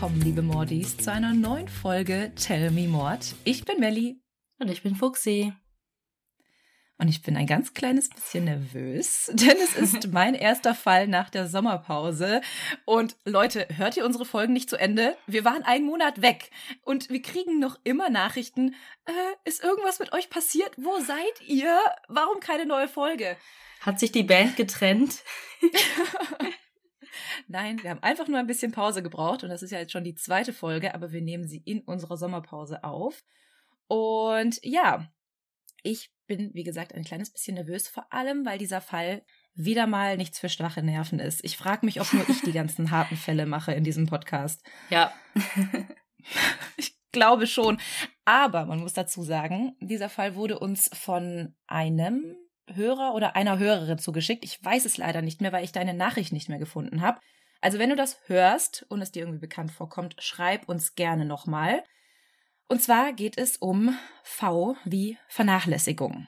willkommen, liebe Mordis, zu einer neuen Folge Tell Me Mord. Ich bin Melli. Und ich bin Fuxi. Und ich bin ein ganz kleines bisschen nervös, denn es ist mein erster Fall nach der Sommerpause. Und Leute, hört ihr unsere Folgen nicht zu Ende? Wir waren einen Monat weg und wir kriegen noch immer Nachrichten. Äh, ist irgendwas mit euch passiert? Wo seid ihr? Warum keine neue Folge? Hat sich die Band getrennt? Nein, wir haben einfach nur ein bisschen Pause gebraucht und das ist ja jetzt schon die zweite Folge, aber wir nehmen sie in unserer Sommerpause auf. Und ja, ich bin, wie gesagt, ein kleines bisschen nervös, vor allem, weil dieser Fall wieder mal nichts für schwache Nerven ist. Ich frage mich, ob nur ich die ganzen harten Fälle mache in diesem Podcast. Ja. ich glaube schon. Aber man muss dazu sagen, dieser Fall wurde uns von einem Hörer oder einer Hörerin zugeschickt. Ich weiß es leider nicht mehr, weil ich deine Nachricht nicht mehr gefunden habe. Also wenn du das hörst und es dir irgendwie bekannt vorkommt, schreib uns gerne nochmal. Und zwar geht es um V wie Vernachlässigung.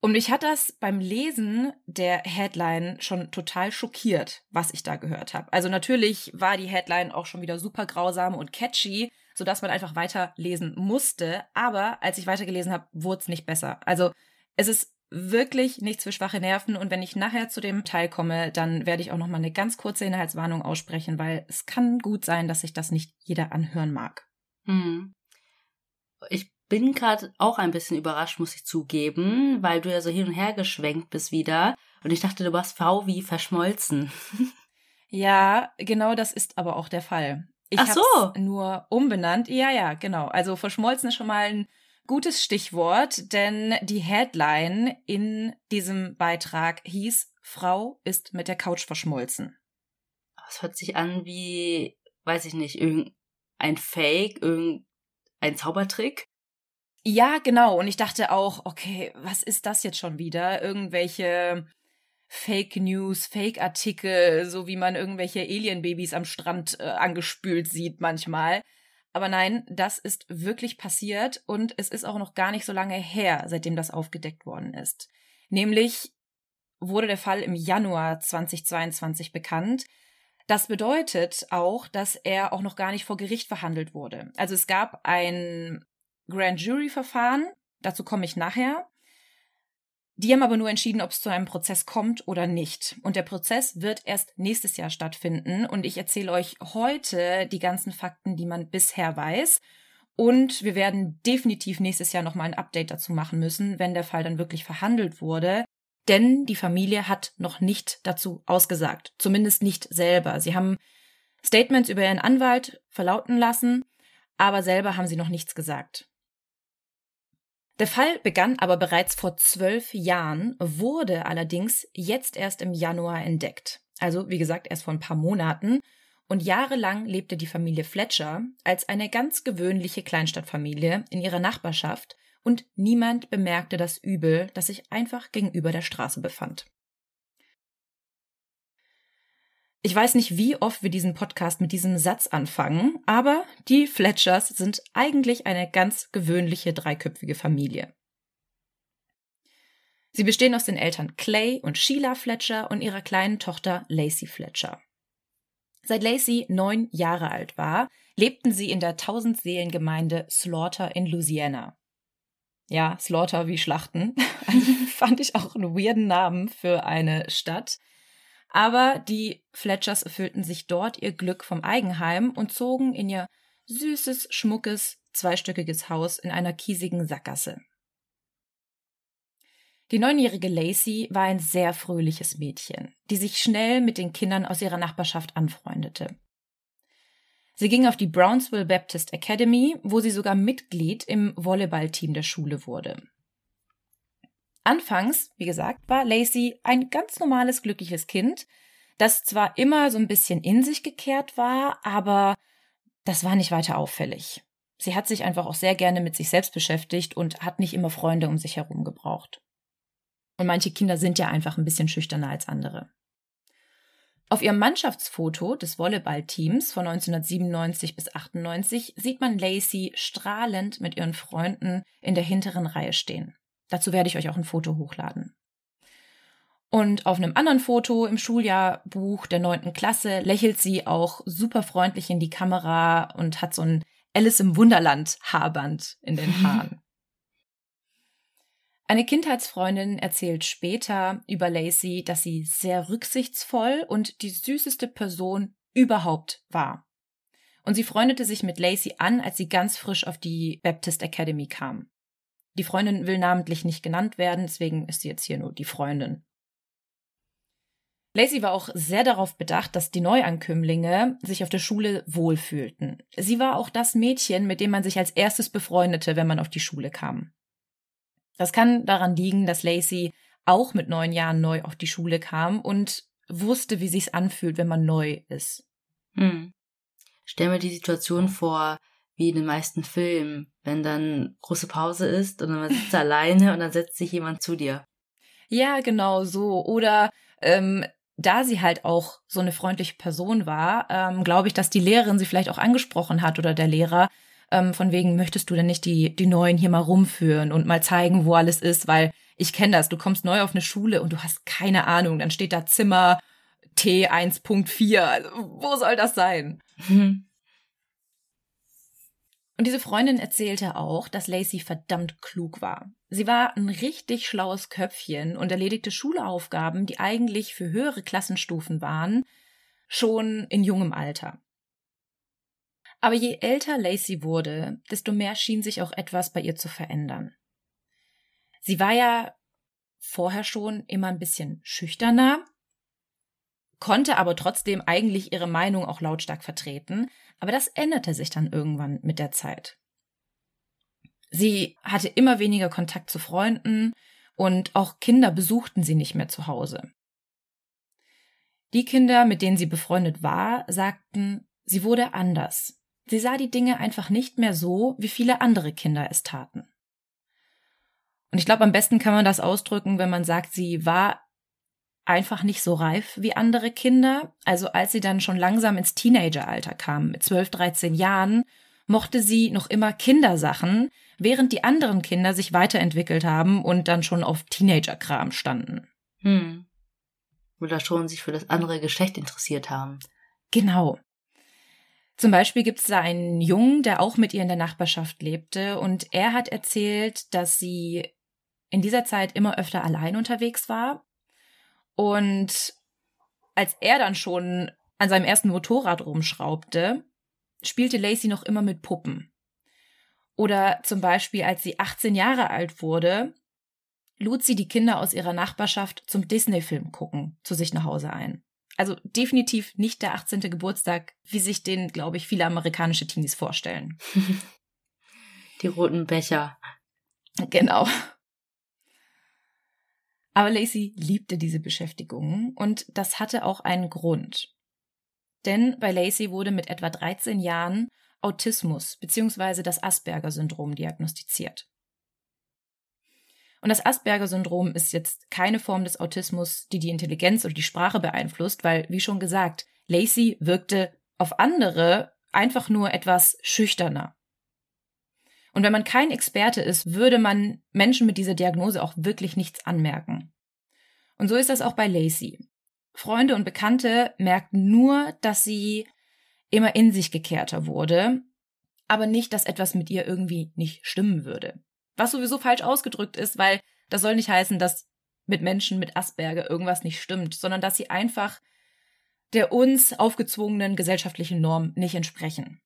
Und mich hat das beim Lesen der Headline schon total schockiert, was ich da gehört habe. Also natürlich war die Headline auch schon wieder super grausam und catchy, sodass man einfach weiterlesen musste. Aber als ich weitergelesen habe, wurde es nicht besser. Also es ist wirklich nichts für schwache Nerven. Und wenn ich nachher zu dem Teil komme, dann werde ich auch noch mal eine ganz kurze Inhaltswarnung aussprechen, weil es kann gut sein, dass sich das nicht jeder anhören mag. Hm. Ich bin gerade auch ein bisschen überrascht, muss ich zugeben, weil du ja so hin und her geschwenkt bist wieder. Und ich dachte, du warst V wie verschmolzen. ja, genau das ist aber auch der Fall. Ich Ach so. nur umbenannt. Ja, ja, genau. Also verschmolzen ist schon mal ein Gutes Stichwort, denn die Headline in diesem Beitrag hieß Frau ist mit der Couch verschmolzen. Das hört sich an wie, weiß ich nicht, irgendein Fake, irgendein Zaubertrick. Ja, genau. Und ich dachte auch, okay, was ist das jetzt schon wieder? Irgendwelche Fake News, Fake Artikel, so wie man irgendwelche Alienbabys am Strand äh, angespült sieht manchmal. Aber nein, das ist wirklich passiert und es ist auch noch gar nicht so lange her, seitdem das aufgedeckt worden ist. Nämlich wurde der Fall im Januar 2022 bekannt. Das bedeutet auch, dass er auch noch gar nicht vor Gericht verhandelt wurde. Also es gab ein Grand Jury Verfahren, dazu komme ich nachher. Die haben aber nur entschieden, ob es zu einem Prozess kommt oder nicht. Und der Prozess wird erst nächstes Jahr stattfinden. Und ich erzähle euch heute die ganzen Fakten, die man bisher weiß. Und wir werden definitiv nächstes Jahr nochmal ein Update dazu machen müssen, wenn der Fall dann wirklich verhandelt wurde. Denn die Familie hat noch nicht dazu ausgesagt. Zumindest nicht selber. Sie haben Statements über ihren Anwalt verlauten lassen, aber selber haben sie noch nichts gesagt. Der Fall begann aber bereits vor zwölf Jahren, wurde allerdings jetzt erst im Januar entdeckt. Also, wie gesagt, erst vor ein paar Monaten. Und jahrelang lebte die Familie Fletcher als eine ganz gewöhnliche Kleinstadtfamilie in ihrer Nachbarschaft und niemand bemerkte das Übel, das sich einfach gegenüber der Straße befand. Ich weiß nicht, wie oft wir diesen Podcast mit diesem Satz anfangen, aber die Fletchers sind eigentlich eine ganz gewöhnliche dreiköpfige Familie. Sie bestehen aus den Eltern Clay und Sheila Fletcher und ihrer kleinen Tochter Lacey Fletcher. Seit Lacey neun Jahre alt war, lebten sie in der Tausendseelengemeinde Slaughter in Louisiana. Ja, Slaughter wie Schlachten. Also fand ich auch einen weirden Namen für eine Stadt. Aber die Fletchers erfüllten sich dort ihr Glück vom Eigenheim und zogen in ihr süßes, schmuckes, zweistöckiges Haus in einer kiesigen Sackgasse. Die neunjährige Lacey war ein sehr fröhliches Mädchen, die sich schnell mit den Kindern aus ihrer Nachbarschaft anfreundete. Sie ging auf die Brownsville Baptist Academy, wo sie sogar Mitglied im Volleyballteam der Schule wurde. Anfangs, wie gesagt, war Lacey ein ganz normales, glückliches Kind, das zwar immer so ein bisschen in sich gekehrt war, aber das war nicht weiter auffällig. Sie hat sich einfach auch sehr gerne mit sich selbst beschäftigt und hat nicht immer Freunde um sich herum gebraucht. Und manche Kinder sind ja einfach ein bisschen schüchterner als andere. Auf ihrem Mannschaftsfoto des Volleyballteams von 1997 bis 98 sieht man Lacey strahlend mit ihren Freunden in der hinteren Reihe stehen. Dazu werde ich euch auch ein Foto hochladen. Und auf einem anderen Foto im Schuljahrbuch der neunten Klasse lächelt sie auch super freundlich in die Kamera und hat so ein Alice im Wunderland Haarband in den Haaren. Eine Kindheitsfreundin erzählt später über Lacey, dass sie sehr rücksichtsvoll und die süßeste Person überhaupt war. Und sie freundete sich mit Lacey an, als sie ganz frisch auf die Baptist Academy kam. Die Freundin will namentlich nicht genannt werden, deswegen ist sie jetzt hier nur die Freundin. Lacey war auch sehr darauf bedacht, dass die Neuankömmlinge sich auf der Schule wohlfühlten. Sie war auch das Mädchen, mit dem man sich als erstes befreundete, wenn man auf die Schule kam. Das kann daran liegen, dass Lacey auch mit neun Jahren neu auf die Schule kam und wusste, wie sich's anfühlt, wenn man neu ist. Hm. Stell mir die Situation vor, wie in den meisten Filmen, wenn dann große Pause ist und man sitzt alleine und dann setzt sich jemand zu dir. Ja, genau so. Oder ähm, da sie halt auch so eine freundliche Person war, ähm, glaube ich, dass die Lehrerin sie vielleicht auch angesprochen hat oder der Lehrer, ähm, von wegen, möchtest du denn nicht die, die Neuen hier mal rumführen und mal zeigen, wo alles ist, weil ich kenne das, du kommst neu auf eine Schule und du hast keine Ahnung, dann steht da Zimmer T 1.4, also wo soll das sein? Mhm. Und diese Freundin erzählte auch, dass Lacey verdammt klug war. Sie war ein richtig schlaues Köpfchen und erledigte Schulaufgaben, die eigentlich für höhere Klassenstufen waren, schon in jungem Alter. Aber je älter Lacey wurde, desto mehr schien sich auch etwas bei ihr zu verändern. Sie war ja vorher schon immer ein bisschen schüchterner, konnte aber trotzdem eigentlich ihre Meinung auch lautstark vertreten, aber das änderte sich dann irgendwann mit der Zeit. Sie hatte immer weniger Kontakt zu Freunden und auch Kinder besuchten sie nicht mehr zu Hause. Die Kinder, mit denen sie befreundet war, sagten, sie wurde anders. Sie sah die Dinge einfach nicht mehr so, wie viele andere Kinder es taten. Und ich glaube, am besten kann man das ausdrücken, wenn man sagt, sie war einfach nicht so reif wie andere Kinder. Also als sie dann schon langsam ins Teenageralter kam, mit 12, 13 Jahren, mochte sie noch immer Kindersachen, während die anderen Kinder sich weiterentwickelt haben und dann schon auf Teenagerkram standen. Hm. Oder schon sich für das andere Geschlecht interessiert haben. Genau. Zum Beispiel gibt es da einen Jungen, der auch mit ihr in der Nachbarschaft lebte, und er hat erzählt, dass sie in dieser Zeit immer öfter allein unterwegs war und als er dann schon an seinem ersten Motorrad rumschraubte, spielte Lacey noch immer mit Puppen. Oder zum Beispiel, als sie 18 Jahre alt wurde, lud sie die Kinder aus ihrer Nachbarschaft zum Disney-Film gucken zu sich nach Hause ein. Also definitiv nicht der 18. Geburtstag, wie sich den, glaube ich, viele amerikanische Teenies vorstellen. Die roten Becher. Genau. Aber Lacey liebte diese Beschäftigung und das hatte auch einen Grund. Denn bei Lacey wurde mit etwa 13 Jahren Autismus bzw. das Asperger-Syndrom diagnostiziert. Und das Asperger-Syndrom ist jetzt keine Form des Autismus, die die Intelligenz oder die Sprache beeinflusst, weil, wie schon gesagt, Lacey wirkte auf andere einfach nur etwas schüchterner. Und wenn man kein Experte ist, würde man Menschen mit dieser Diagnose auch wirklich nichts anmerken. Und so ist das auch bei Lacey. Freunde und Bekannte merkten nur, dass sie immer in sich gekehrter wurde, aber nicht, dass etwas mit ihr irgendwie nicht stimmen würde. Was sowieso falsch ausgedrückt ist, weil das soll nicht heißen, dass mit Menschen mit Asperger irgendwas nicht stimmt, sondern dass sie einfach der uns aufgezwungenen gesellschaftlichen Norm nicht entsprechen.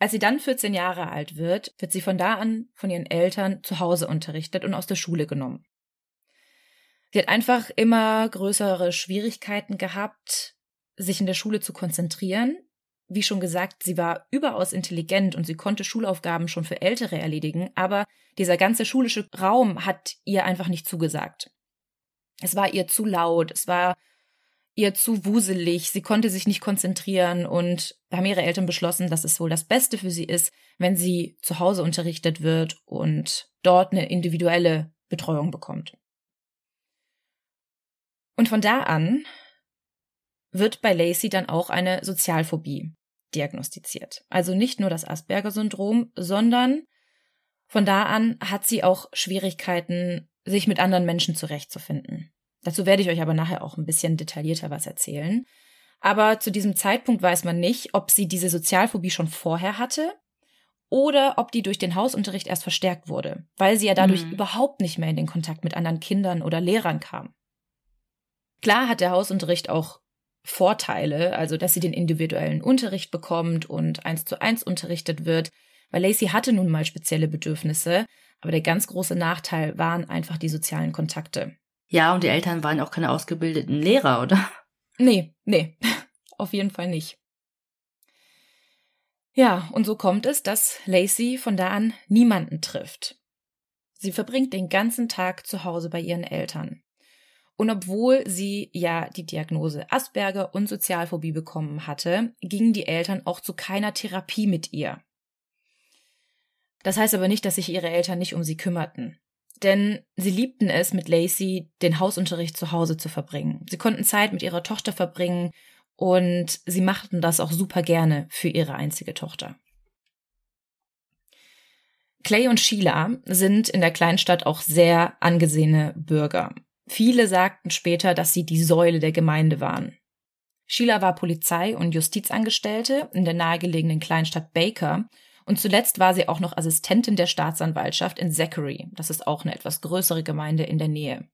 Als sie dann 14 Jahre alt wird, wird sie von da an von ihren Eltern zu Hause unterrichtet und aus der Schule genommen. Sie hat einfach immer größere Schwierigkeiten gehabt, sich in der Schule zu konzentrieren. Wie schon gesagt, sie war überaus intelligent und sie konnte Schulaufgaben schon für Ältere erledigen, aber dieser ganze schulische Raum hat ihr einfach nicht zugesagt. Es war ihr zu laut, es war ihr zu wuselig, sie konnte sich nicht konzentrieren und haben ihre Eltern beschlossen, dass es wohl das Beste für sie ist, wenn sie zu Hause unterrichtet wird und dort eine individuelle Betreuung bekommt. Und von da an wird bei Lacey dann auch eine Sozialphobie diagnostiziert. Also nicht nur das Asperger-Syndrom, sondern Von da an hat sie auch Schwierigkeiten, sich mit anderen Menschen zurechtzufinden. Dazu werde ich euch aber nachher auch ein bisschen detaillierter was erzählen. Aber zu diesem Zeitpunkt weiß man nicht, ob sie diese Sozialphobie schon vorher hatte oder ob die durch den Hausunterricht erst verstärkt wurde, weil sie ja dadurch mhm. überhaupt nicht mehr in den Kontakt mit anderen Kindern oder Lehrern kam. Klar hat der Hausunterricht auch Vorteile, also dass sie den individuellen Unterricht bekommt und eins zu eins unterrichtet wird, weil Lacey hatte nun mal spezielle Bedürfnisse, aber der ganz große Nachteil waren einfach die sozialen Kontakte. Ja, und die Eltern waren auch keine ausgebildeten Lehrer, oder? Nee, nee, auf jeden Fall nicht. Ja, und so kommt es, dass Lacey von da an niemanden trifft. Sie verbringt den ganzen Tag zu Hause bei ihren Eltern. Und obwohl sie ja die Diagnose Asperger und Sozialphobie bekommen hatte, gingen die Eltern auch zu keiner Therapie mit ihr. Das heißt aber nicht, dass sich ihre Eltern nicht um sie kümmerten. Denn sie liebten es, mit Lacey den Hausunterricht zu Hause zu verbringen. Sie konnten Zeit mit ihrer Tochter verbringen und sie machten das auch super gerne für ihre einzige Tochter. Clay und Sheila sind in der Kleinstadt auch sehr angesehene Bürger. Viele sagten später, dass sie die Säule der Gemeinde waren. Sheila war Polizei- und Justizangestellte in der nahegelegenen Kleinstadt Baker und zuletzt war sie auch noch Assistentin der Staatsanwaltschaft in Zachary. Das ist auch eine etwas größere Gemeinde in der Nähe.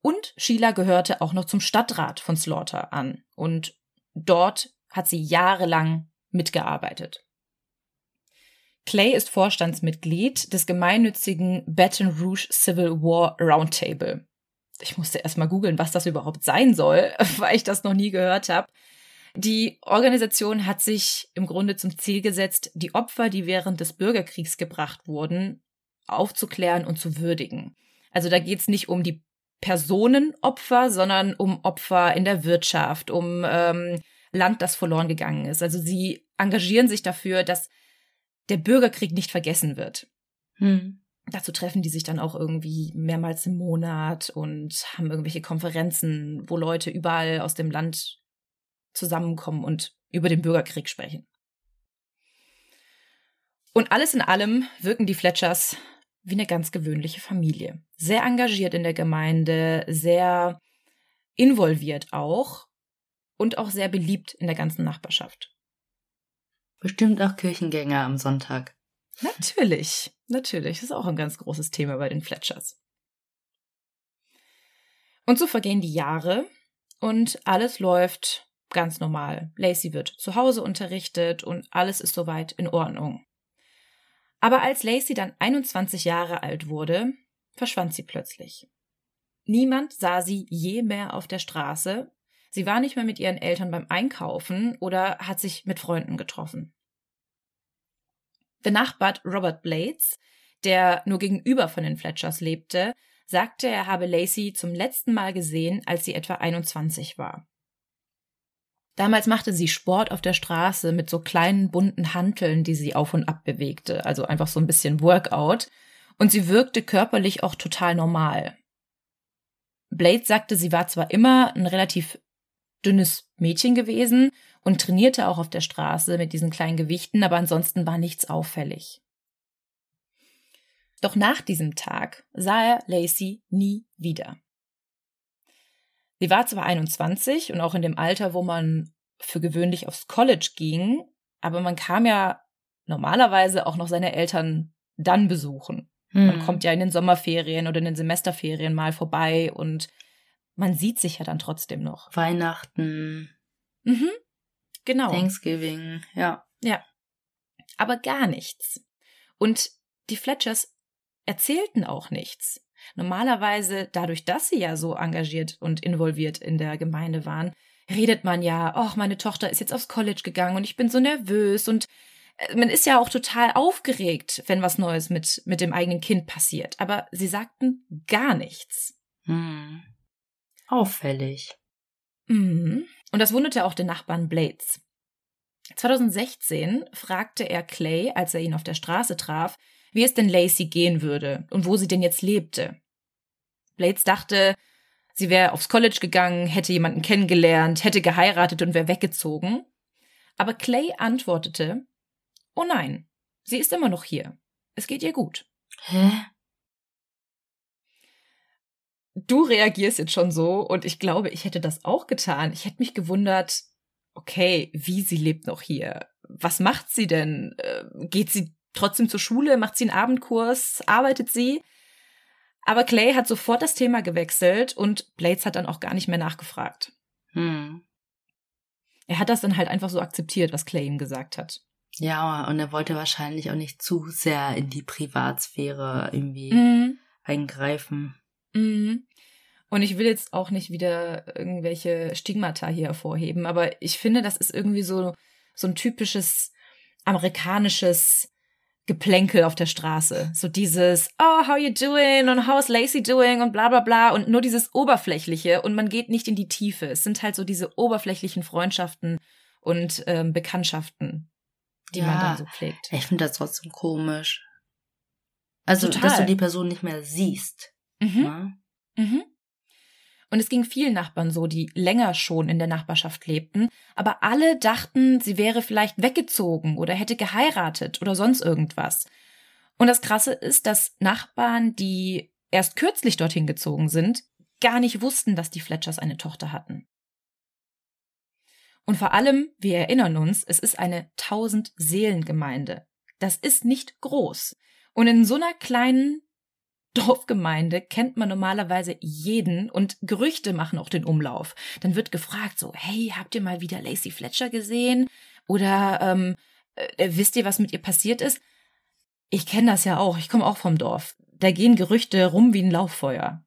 Und Sheila gehörte auch noch zum Stadtrat von Slaughter an. Und dort hat sie jahrelang mitgearbeitet. Clay ist Vorstandsmitglied des gemeinnützigen Baton Rouge Civil War Roundtable. Ich musste erst mal googeln, was das überhaupt sein soll, weil ich das noch nie gehört habe. Die Organisation hat sich im Grunde zum Ziel gesetzt, die Opfer, die während des Bürgerkriegs gebracht wurden, aufzuklären und zu würdigen. Also da geht es nicht um die Personenopfer, sondern um Opfer in der Wirtschaft, um ähm, Land, das verloren gegangen ist. Also sie engagieren sich dafür, dass der Bürgerkrieg nicht vergessen wird. Hm. Dazu treffen die sich dann auch irgendwie mehrmals im Monat und haben irgendwelche Konferenzen, wo Leute überall aus dem Land zusammenkommen und über den Bürgerkrieg sprechen. Und alles in allem wirken die Fletchers wie eine ganz gewöhnliche Familie. Sehr engagiert in der Gemeinde, sehr involviert auch und auch sehr beliebt in der ganzen Nachbarschaft. Bestimmt auch Kirchengänger am Sonntag. Natürlich, natürlich. Das ist auch ein ganz großes Thema bei den Fletchers. Und so vergehen die Jahre und alles läuft ganz normal. Lacey wird zu Hause unterrichtet und alles ist soweit in Ordnung. Aber als Lacey dann 21 Jahre alt wurde, verschwand sie plötzlich. Niemand sah sie je mehr auf der Straße. Sie war nicht mehr mit ihren Eltern beim Einkaufen oder hat sich mit Freunden getroffen. Benachbart Robert Blades, der nur gegenüber von den Fletchers lebte, sagte, er habe Lacey zum letzten Mal gesehen, als sie etwa 21 war. Damals machte sie Sport auf der Straße mit so kleinen bunten Hanteln, die sie auf und ab bewegte, also einfach so ein bisschen Workout. Und sie wirkte körperlich auch total normal. Blade sagte, sie war zwar immer ein relativ dünnes Mädchen gewesen und trainierte auch auf der Straße mit diesen kleinen Gewichten, aber ansonsten war nichts auffällig. Doch nach diesem Tag sah er Lacey nie wieder. Sie war zwar 21 und auch in dem Alter, wo man für gewöhnlich aufs College ging, aber man kam ja normalerweise auch noch seine Eltern dann besuchen. Hm. Man kommt ja in den Sommerferien oder in den Semesterferien mal vorbei und man sieht sich ja dann trotzdem noch. Weihnachten. Mhm. Genau. Thanksgiving, ja. Ja. Aber gar nichts. Und die Fletchers erzählten auch nichts. Normalerweise, dadurch, dass sie ja so engagiert und involviert in der Gemeinde waren, redet man ja, ach, meine Tochter ist jetzt aufs College gegangen und ich bin so nervös und äh, man ist ja auch total aufgeregt, wenn was Neues mit, mit dem eigenen Kind passiert. Aber sie sagten gar nichts. Hm. Auffällig. Mhm. Und das wunderte auch den Nachbarn Blades. 2016 fragte er Clay, als er ihn auf der Straße traf, wie es denn Lacey gehen würde und wo sie denn jetzt lebte. Blades dachte, sie wäre aufs College gegangen, hätte jemanden kennengelernt, hätte geheiratet und wäre weggezogen. Aber Clay antwortete, Oh nein, sie ist immer noch hier. es geht ihr gut. Hä? Du reagierst jetzt schon so und ich glaube, ich hätte das auch getan. Ich hätte mich gewundert, okay, wie sie lebt noch hier. Was macht sie denn? Äh, geht sie trotzdem zur Schule? Macht sie einen Abendkurs? Arbeitet sie? Aber Clay hat sofort das Thema gewechselt und Blades hat dann auch gar nicht mehr nachgefragt. Hm. Er hat das dann halt einfach so akzeptiert, was Clay ihm gesagt hat. Ja, und er wollte wahrscheinlich auch nicht zu sehr in die Privatsphäre irgendwie Mhm. eingreifen. Mhm. Und ich will jetzt auch nicht wieder irgendwelche Stigmata hier hervorheben, aber ich finde, das ist irgendwie so, so ein typisches amerikanisches Geplänkel auf der Straße. So dieses, oh, how you doing und how's Lacey doing und bla bla bla und nur dieses Oberflächliche und man geht nicht in die Tiefe. Es sind halt so diese oberflächlichen Freundschaften und ähm, Bekanntschaften, die man Ja. dann so pflegt. Ich finde das trotzdem komisch. Also, Total. dass du die Person nicht mehr siehst. Mhm. Ne? Mhm. Und es ging vielen Nachbarn so, die länger schon in der Nachbarschaft lebten, aber alle dachten, sie wäre vielleicht weggezogen oder hätte geheiratet oder sonst irgendwas. Und das Krasse ist, dass Nachbarn, die erst kürzlich dorthin gezogen sind, gar nicht wussten, dass die Fletchers eine Tochter hatten. Und vor allem, wir erinnern uns, es ist eine Tausend-Seelen-Gemeinde. Das ist nicht groß. Und in so einer kleinen Dorfgemeinde kennt man normalerweise jeden und Gerüchte machen auch den Umlauf. Dann wird gefragt so, hey, habt ihr mal wieder Lacey Fletcher gesehen? Oder ähm, äh, wisst ihr, was mit ihr passiert ist? Ich kenne das ja auch, ich komme auch vom Dorf. Da gehen Gerüchte rum wie ein Lauffeuer.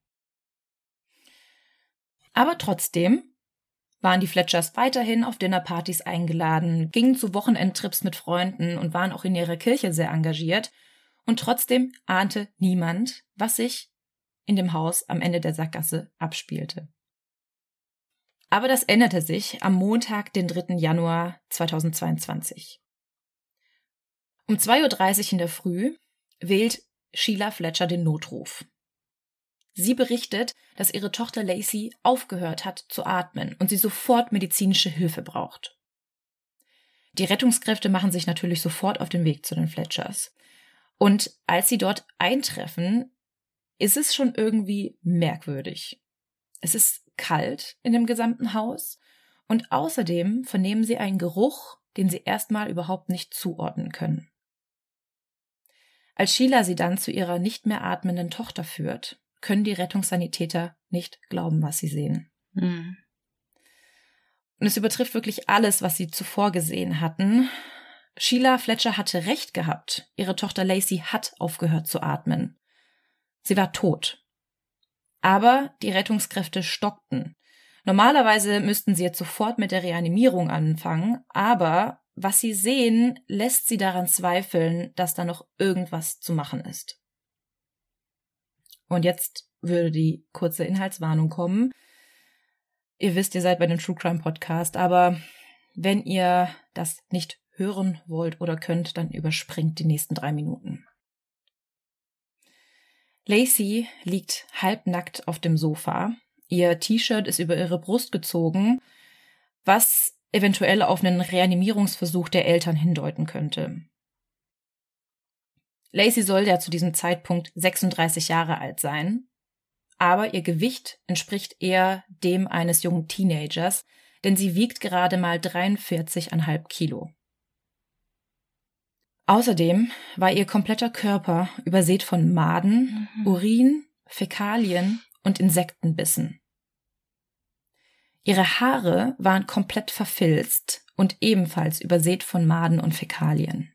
Aber trotzdem waren die Fletchers weiterhin auf Dinnerpartys eingeladen, gingen zu Wochenendtrips mit Freunden und waren auch in ihrer Kirche sehr engagiert. Und trotzdem ahnte niemand, was sich in dem Haus am Ende der Sackgasse abspielte. Aber das änderte sich am Montag, den 3. Januar 2022. Um 2.30 Uhr in der Früh wählt Sheila Fletcher den Notruf. Sie berichtet, dass ihre Tochter Lacey aufgehört hat zu atmen und sie sofort medizinische Hilfe braucht. Die Rettungskräfte machen sich natürlich sofort auf den Weg zu den Fletchers. Und als sie dort eintreffen, ist es schon irgendwie merkwürdig. Es ist kalt in dem gesamten Haus und außerdem vernehmen sie einen Geruch, den sie erstmal überhaupt nicht zuordnen können. Als Sheila sie dann zu ihrer nicht mehr atmenden Tochter führt, können die Rettungssanitäter nicht glauben, was sie sehen. Hm. Und es übertrifft wirklich alles, was sie zuvor gesehen hatten. Sheila Fletcher hatte recht gehabt. Ihre Tochter Lacey hat aufgehört zu atmen. Sie war tot. Aber die Rettungskräfte stockten. Normalerweise müssten sie jetzt sofort mit der Reanimierung anfangen, aber was sie sehen, lässt sie daran zweifeln, dass da noch irgendwas zu machen ist. Und jetzt würde die kurze Inhaltswarnung kommen. Ihr wisst, ihr seid bei dem True Crime Podcast, aber wenn ihr das nicht hören wollt oder könnt, dann überspringt die nächsten drei Minuten. Lacey liegt halbnackt auf dem Sofa. Ihr T-Shirt ist über ihre Brust gezogen, was eventuell auf einen Reanimierungsversuch der Eltern hindeuten könnte. Lacey soll ja zu diesem Zeitpunkt 36 Jahre alt sein, aber ihr Gewicht entspricht eher dem eines jungen Teenagers, denn sie wiegt gerade mal 43,5 Kilo. Außerdem war ihr kompletter Körper übersät von Maden, Mhm. Urin, Fäkalien und Insektenbissen. Ihre Haare waren komplett verfilzt und ebenfalls übersät von Maden und Fäkalien.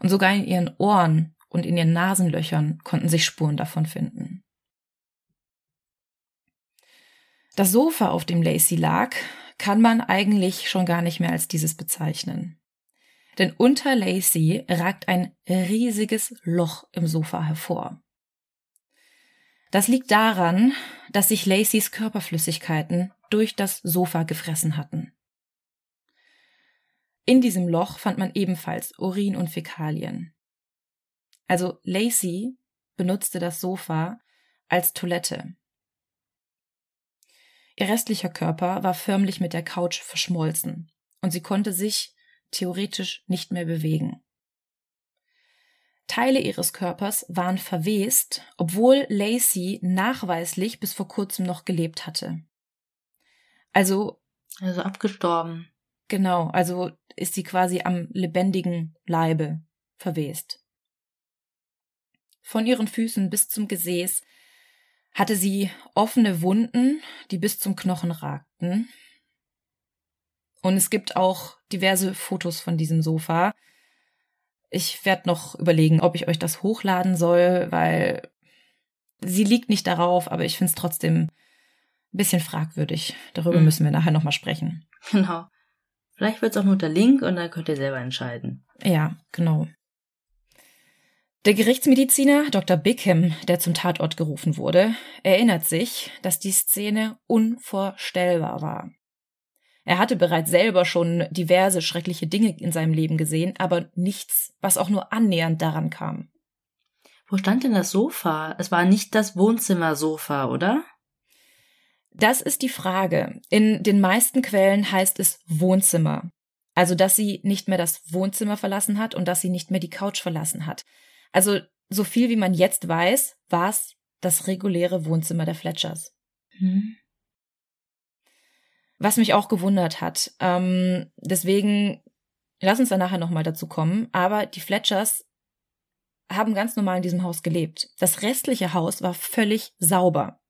Und sogar in ihren Ohren und in ihren Nasenlöchern konnten sich Spuren davon finden. Das Sofa, auf dem Lacey lag, kann man eigentlich schon gar nicht mehr als dieses bezeichnen. Denn unter Lacey ragt ein riesiges Loch im Sofa hervor. Das liegt daran, dass sich Lacys Körperflüssigkeiten durch das Sofa gefressen hatten. In diesem Loch fand man ebenfalls Urin und Fäkalien. Also Lacey benutzte das Sofa als Toilette. Ihr restlicher Körper war förmlich mit der Couch verschmolzen und sie konnte sich theoretisch nicht mehr bewegen. Teile ihres Körpers waren verwest, obwohl Lacey nachweislich bis vor kurzem noch gelebt hatte. Also. Also abgestorben. Genau, also ist sie quasi am lebendigen Leibe verwest. Von ihren Füßen bis zum Gesäß hatte sie offene Wunden, die bis zum Knochen ragten. Und es gibt auch diverse Fotos von diesem Sofa. Ich werde noch überlegen, ob ich euch das hochladen soll, weil sie liegt nicht darauf, aber ich finde es trotzdem ein bisschen fragwürdig. Darüber mhm. müssen wir nachher nochmal sprechen. Genau. Vielleicht wird es auch nur der Link und dann könnt ihr selber entscheiden. Ja, genau. Der Gerichtsmediziner Dr. Bickham, der zum Tatort gerufen wurde, erinnert sich, dass die Szene unvorstellbar war. Er hatte bereits selber schon diverse schreckliche Dinge in seinem Leben gesehen, aber nichts, was auch nur annähernd daran kam. Wo stand denn das Sofa? Es war nicht das Wohnzimmersofa, oder? Das ist die Frage. In den meisten Quellen heißt es Wohnzimmer. Also, dass sie nicht mehr das Wohnzimmer verlassen hat und dass sie nicht mehr die Couch verlassen hat. Also, so viel wie man jetzt weiß, war es das reguläre Wohnzimmer der Fletchers. Hm. Was mich auch gewundert hat. Ähm, deswegen, lass uns da nachher nochmal dazu kommen. Aber die Fletchers haben ganz normal in diesem Haus gelebt. Das restliche Haus war völlig sauber.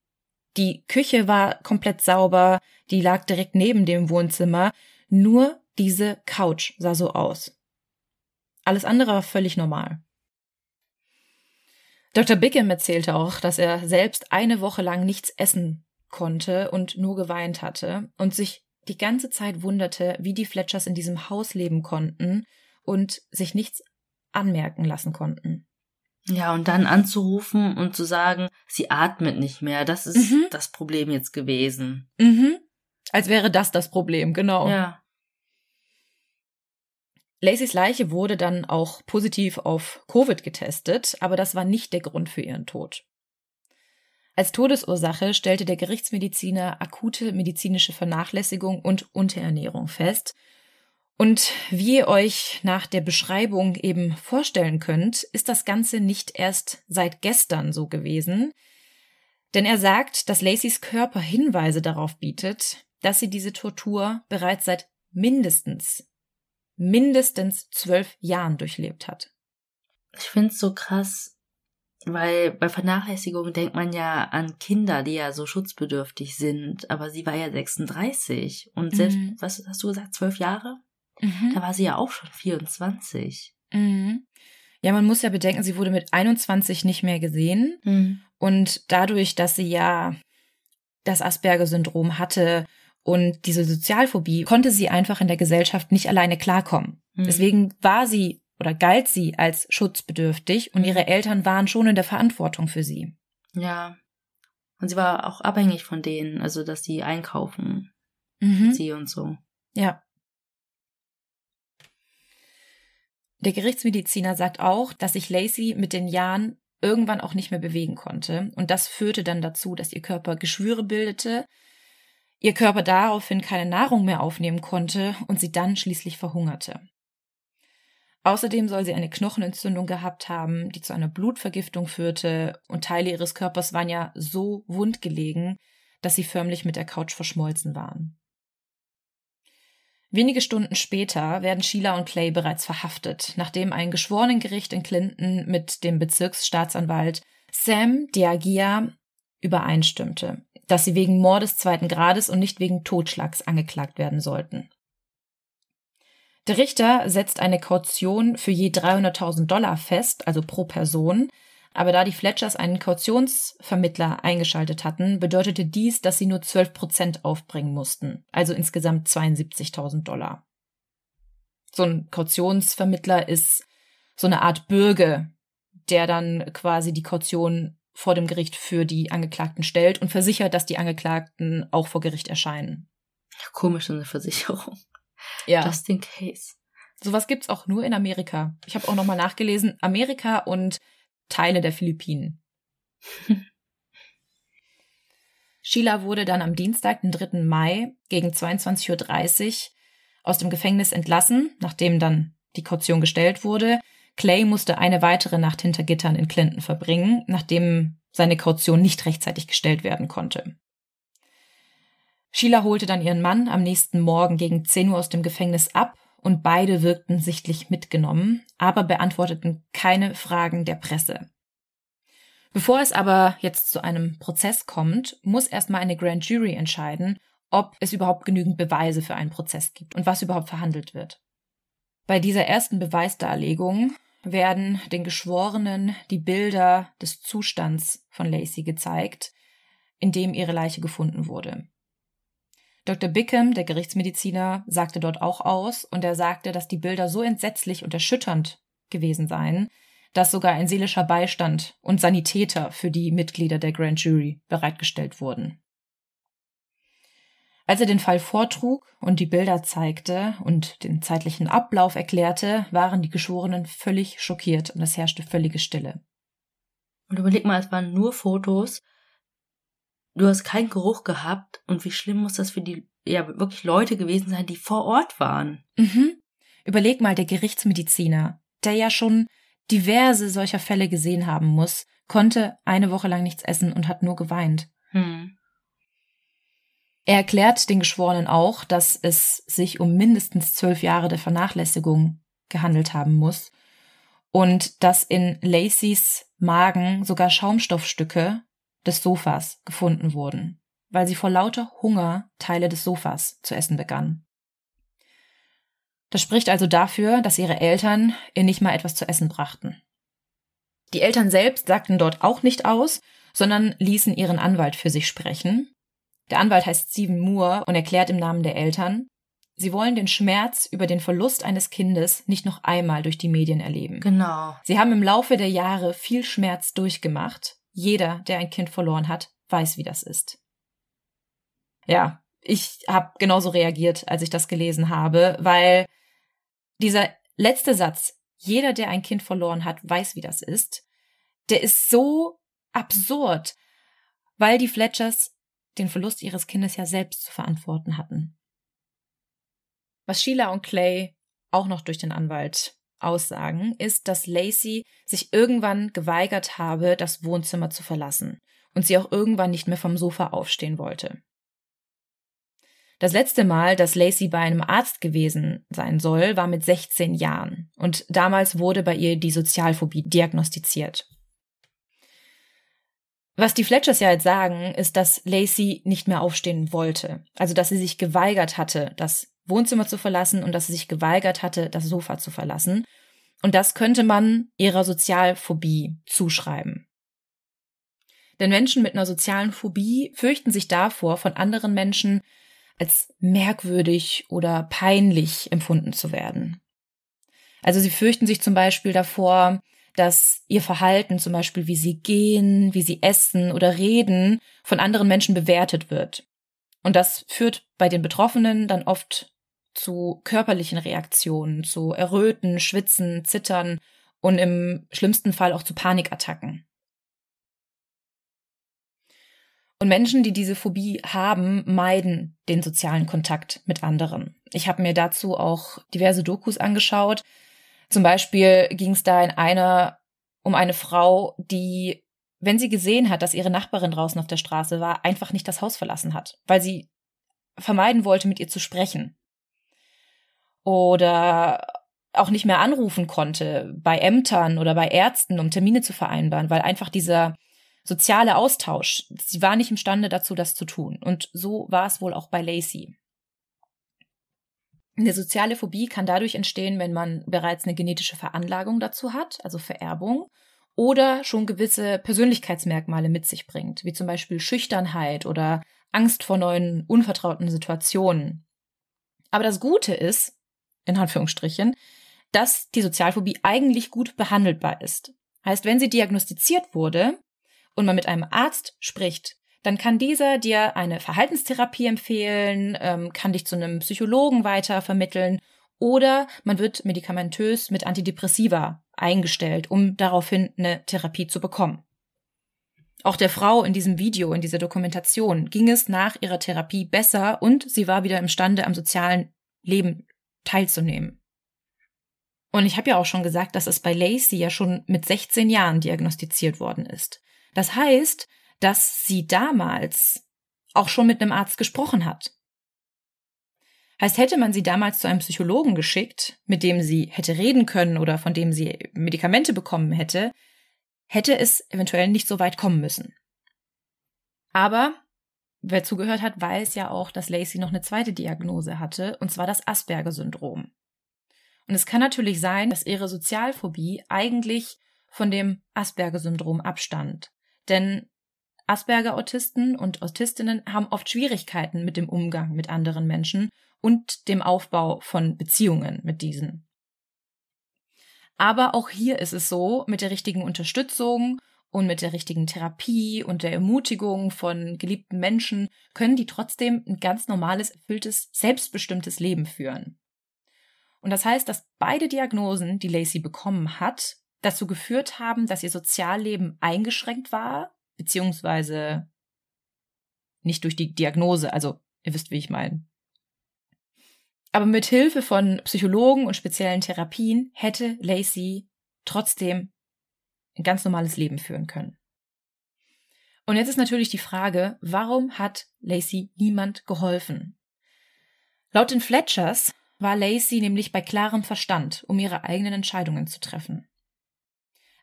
Die Küche war komplett sauber, die lag direkt neben dem Wohnzimmer, nur diese Couch sah so aus. Alles andere war völlig normal. Dr. Bickham erzählte auch, dass er selbst eine Woche lang nichts essen konnte und nur geweint hatte und sich die ganze Zeit wunderte, wie die Fletchers in diesem Haus leben konnten und sich nichts anmerken lassen konnten. Ja, und dann anzurufen und zu sagen, sie atmet nicht mehr, das ist mhm. das Problem jetzt gewesen. Mhm. Als wäre das das Problem, genau. Ja. Lacys Leiche wurde dann auch positiv auf Covid getestet, aber das war nicht der Grund für ihren Tod. Als Todesursache stellte der Gerichtsmediziner akute medizinische Vernachlässigung und Unterernährung fest und wie ihr euch nach der Beschreibung eben vorstellen könnt, ist das Ganze nicht erst seit gestern so gewesen. Denn er sagt, dass Lacys Körper Hinweise darauf bietet, dass sie diese Tortur bereits seit mindestens, mindestens zwölf Jahren durchlebt hat. Ich finde es so krass, weil bei Vernachlässigung denkt man ja an Kinder, die ja so schutzbedürftig sind, aber sie war ja 36 und selbst, mhm. was hast du gesagt, zwölf Jahre? Mhm. Da war sie ja auch schon 24. Mhm. Ja, man muss ja bedenken, sie wurde mit 21 nicht mehr gesehen. Mhm. Und dadurch, dass sie ja das Asperger-Syndrom hatte und diese Sozialphobie, konnte sie einfach in der Gesellschaft nicht alleine klarkommen. Mhm. Deswegen war sie oder galt sie als schutzbedürftig und ihre Eltern waren schon in der Verantwortung für sie. Ja. Und sie war auch abhängig von denen, also dass sie einkaufen, mhm. sie und so. Ja. Der Gerichtsmediziner sagt auch, dass sich Lacey mit den Jahren irgendwann auch nicht mehr bewegen konnte. Und das führte dann dazu, dass ihr Körper Geschwüre bildete, ihr Körper daraufhin keine Nahrung mehr aufnehmen konnte und sie dann schließlich verhungerte. Außerdem soll sie eine Knochenentzündung gehabt haben, die zu einer Blutvergiftung führte, und Teile ihres Körpers waren ja so wundgelegen, dass sie förmlich mit der Couch verschmolzen waren. Wenige Stunden später werden Sheila und Clay bereits verhaftet, nachdem ein Geschworenengericht in Clinton mit dem Bezirksstaatsanwalt Sam Diagia übereinstimmte, dass sie wegen Mordes zweiten Grades und nicht wegen Totschlags angeklagt werden sollten. Der Richter setzt eine Kaution für je 300.000 Dollar fest, also pro Person, aber da die Fletchers einen Kautionsvermittler eingeschaltet hatten, bedeutete dies, dass sie nur 12 Prozent aufbringen mussten, also insgesamt 72.000 Dollar. So ein Kautionsvermittler ist so eine Art Bürger, der dann quasi die Kaution vor dem Gericht für die Angeklagten stellt und versichert, dass die Angeklagten auch vor Gericht erscheinen. Komisch, eine Versicherung. Ja. Just in case. Sowas gibt's auch nur in Amerika. Ich habe auch nochmal nachgelesen. Amerika und Teile der Philippinen. Sheila wurde dann am Dienstag, den 3. Mai, gegen 22.30 Uhr aus dem Gefängnis entlassen, nachdem dann die Kaution gestellt wurde. Clay musste eine weitere Nacht hinter Gittern in Clinton verbringen, nachdem seine Kaution nicht rechtzeitig gestellt werden konnte. Sheila holte dann ihren Mann am nächsten Morgen gegen 10 Uhr aus dem Gefängnis ab und beide wirkten sichtlich mitgenommen, aber beantworteten keine Fragen der Presse. Bevor es aber jetzt zu einem Prozess kommt, muss erstmal eine Grand Jury entscheiden, ob es überhaupt genügend Beweise für einen Prozess gibt und was überhaupt verhandelt wird. Bei dieser ersten Beweisdarlegung werden den Geschworenen die Bilder des Zustands von Lacey gezeigt, in dem ihre Leiche gefunden wurde. Dr. Bickham, der Gerichtsmediziner, sagte dort auch aus und er sagte, dass die Bilder so entsetzlich und erschütternd gewesen seien, dass sogar ein seelischer Beistand und Sanitäter für die Mitglieder der Grand Jury bereitgestellt wurden. Als er den Fall vortrug und die Bilder zeigte und den zeitlichen Ablauf erklärte, waren die Geschworenen völlig schockiert und es herrschte völlige Stille. Und überleg mal, es waren nur Fotos du hast keinen Geruch gehabt und wie schlimm muss das für die ja wirklich Leute gewesen sein, die vor Ort waren. Mhm. Überleg mal, der Gerichtsmediziner, der ja schon diverse solcher Fälle gesehen haben muss, konnte eine Woche lang nichts essen und hat nur geweint. Hm. Er erklärt den Geschworenen auch, dass es sich um mindestens zwölf Jahre der Vernachlässigung gehandelt haben muss und dass in Lacys Magen sogar Schaumstoffstücke des Sofas gefunden wurden, weil sie vor lauter Hunger Teile des Sofas zu essen begann. Das spricht also dafür, dass ihre Eltern ihr nicht mal etwas zu essen brachten. Die Eltern selbst sagten dort auch nicht aus, sondern ließen ihren Anwalt für sich sprechen. Der Anwalt heißt Stephen Moore und erklärt im Namen der Eltern, sie wollen den Schmerz über den Verlust eines Kindes nicht noch einmal durch die Medien erleben. Genau. Sie haben im Laufe der Jahre viel Schmerz durchgemacht jeder, der ein Kind verloren hat, weiß, wie das ist. Ja, ich habe genauso reagiert, als ich das gelesen habe, weil dieser letzte Satz, jeder, der ein Kind verloren hat, weiß, wie das ist, der ist so absurd, weil die Fletchers den Verlust ihres Kindes ja selbst zu verantworten hatten. Was Sheila und Clay auch noch durch den Anwalt aussagen, ist, dass Lacey sich irgendwann geweigert habe, das Wohnzimmer zu verlassen und sie auch irgendwann nicht mehr vom Sofa aufstehen wollte. Das letzte Mal, dass Lacey bei einem Arzt gewesen sein soll, war mit 16 Jahren und damals wurde bei ihr die Sozialphobie diagnostiziert. Was die Fletchers ja jetzt sagen, ist, dass Lacey nicht mehr aufstehen wollte, also dass sie sich geweigert hatte, das Wohnzimmer zu verlassen und dass sie sich geweigert hatte, das Sofa zu verlassen. Und das könnte man ihrer Sozialphobie zuschreiben. Denn Menschen mit einer sozialen Phobie fürchten sich davor, von anderen Menschen als merkwürdig oder peinlich empfunden zu werden. Also sie fürchten sich zum Beispiel davor, dass ihr Verhalten, zum Beispiel wie sie gehen, wie sie essen oder reden, von anderen Menschen bewertet wird. Und das führt bei den Betroffenen dann oft zu körperlichen Reaktionen, zu Erröten, Schwitzen, Zittern und im schlimmsten Fall auch zu Panikattacken. Und Menschen, die diese Phobie haben, meiden den sozialen Kontakt mit anderen. Ich habe mir dazu auch diverse Dokus angeschaut. Zum Beispiel ging es da in einer um eine Frau, die, wenn sie gesehen hat, dass ihre Nachbarin draußen auf der Straße war, einfach nicht das Haus verlassen hat, weil sie vermeiden wollte, mit ihr zu sprechen oder auch nicht mehr anrufen konnte bei Ämtern oder bei Ärzten, um Termine zu vereinbaren, weil einfach dieser soziale Austausch, sie war nicht imstande dazu, das zu tun. Und so war es wohl auch bei Lacey. Eine soziale Phobie kann dadurch entstehen, wenn man bereits eine genetische Veranlagung dazu hat, also Vererbung, oder schon gewisse Persönlichkeitsmerkmale mit sich bringt, wie zum Beispiel Schüchternheit oder Angst vor neuen, unvertrauten Situationen. Aber das Gute ist, in Anführungsstrichen, dass die Sozialphobie eigentlich gut behandelbar ist. Heißt, wenn sie diagnostiziert wurde und man mit einem Arzt spricht, dann kann dieser dir eine Verhaltenstherapie empfehlen, ähm, kann dich zu einem Psychologen weiter vermitteln oder man wird medikamentös mit Antidepressiva eingestellt, um daraufhin eine Therapie zu bekommen. Auch der Frau in diesem Video, in dieser Dokumentation, ging es nach ihrer Therapie besser und sie war wieder imstande, am sozialen Leben teilzunehmen. Und ich habe ja auch schon gesagt, dass es bei Lacey ja schon mit 16 Jahren diagnostiziert worden ist. Das heißt, dass sie damals auch schon mit einem Arzt gesprochen hat. Heißt, hätte man sie damals zu einem Psychologen geschickt, mit dem sie hätte reden können oder von dem sie Medikamente bekommen hätte, hätte es eventuell nicht so weit kommen müssen. Aber wer zugehört hat, weiß ja auch, dass Lacey noch eine zweite Diagnose hatte, und zwar das Asperger-Syndrom. Und es kann natürlich sein, dass ihre Sozialphobie eigentlich von dem Asperger-Syndrom abstand. Denn Asperger-Autisten und Autistinnen haben oft Schwierigkeiten mit dem Umgang mit anderen Menschen und dem Aufbau von Beziehungen mit diesen. Aber auch hier ist es so, mit der richtigen Unterstützung und mit der richtigen Therapie und der Ermutigung von geliebten Menschen können die trotzdem ein ganz normales, erfülltes, selbstbestimmtes Leben führen. Und das heißt, dass beide Diagnosen, die Lacey bekommen hat, dazu geführt haben, dass ihr Sozialleben eingeschränkt war, beziehungsweise nicht durch die Diagnose, also ihr wisst, wie ich meine. Aber mit Hilfe von Psychologen und speziellen Therapien hätte Lacey trotzdem ein ganz normales Leben führen können. Und jetzt ist natürlich die Frage, warum hat Lacey niemand geholfen? Laut den Fletchers war Lacey nämlich bei klarem Verstand, um ihre eigenen Entscheidungen zu treffen.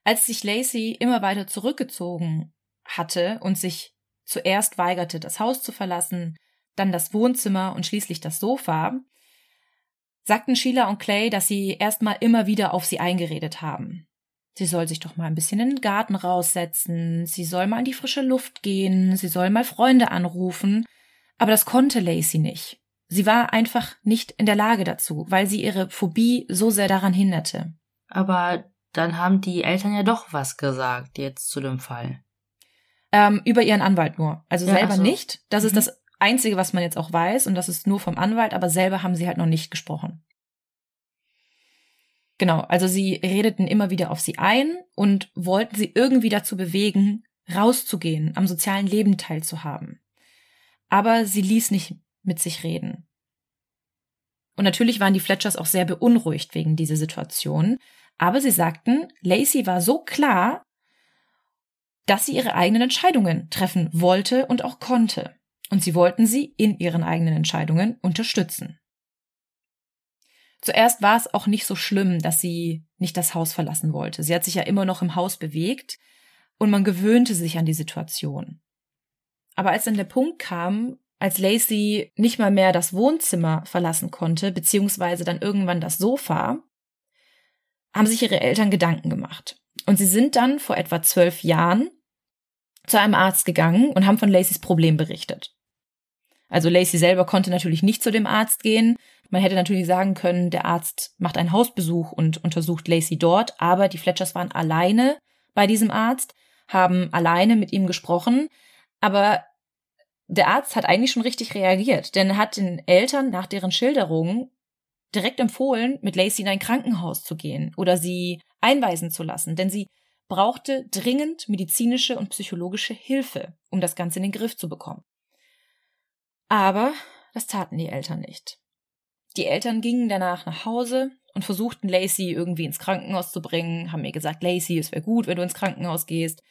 Als sich Lacey immer weiter zurückgezogen hatte und sich zuerst weigerte, das Haus zu verlassen, dann das Wohnzimmer und schließlich das Sofa, sagten Sheila und Clay, dass sie erstmal immer wieder auf sie eingeredet haben. Sie soll sich doch mal ein bisschen in den Garten raussetzen, sie soll mal in die frische Luft gehen, sie soll mal Freunde anrufen, aber das konnte Lacey nicht. Sie war einfach nicht in der Lage dazu, weil sie ihre Phobie so sehr daran hinderte. Aber dann haben die Eltern ja doch was gesagt jetzt zu dem Fall. Ähm, über ihren Anwalt nur. Also ja, selber also. nicht. Das mhm. ist das Einzige, was man jetzt auch weiß, und das ist nur vom Anwalt, aber selber haben sie halt noch nicht gesprochen. Genau, also sie redeten immer wieder auf sie ein und wollten sie irgendwie dazu bewegen, rauszugehen, am sozialen Leben teilzuhaben. Aber sie ließ nicht mit sich reden. Und natürlich waren die Fletchers auch sehr beunruhigt wegen dieser Situation, aber sie sagten, Lacey war so klar, dass sie ihre eigenen Entscheidungen treffen wollte und auch konnte. Und sie wollten sie in ihren eigenen Entscheidungen unterstützen. Zuerst war es auch nicht so schlimm, dass sie nicht das Haus verlassen wollte. Sie hat sich ja immer noch im Haus bewegt und man gewöhnte sich an die Situation. Aber als dann der Punkt kam, als Lacey nicht mal mehr das Wohnzimmer verlassen konnte, beziehungsweise dann irgendwann das Sofa, haben sich ihre Eltern Gedanken gemacht. Und sie sind dann vor etwa zwölf Jahren zu einem Arzt gegangen und haben von Lacys Problem berichtet. Also Lacey selber konnte natürlich nicht zu dem Arzt gehen. Man hätte natürlich sagen können, der Arzt macht einen Hausbesuch und untersucht Lacey dort, aber die Fletchers waren alleine bei diesem Arzt, haben alleine mit ihm gesprochen, aber der Arzt hat eigentlich schon richtig reagiert, denn er hat den Eltern nach deren Schilderungen direkt empfohlen, mit Lacey in ein Krankenhaus zu gehen oder sie einweisen zu lassen, denn sie brauchte dringend medizinische und psychologische Hilfe, um das Ganze in den Griff zu bekommen. Aber das taten die Eltern nicht. Die Eltern gingen danach nach Hause und versuchten Lacey irgendwie ins Krankenhaus zu bringen, haben mir gesagt, Lacey, es wäre gut, wenn du ins Krankenhaus gehst.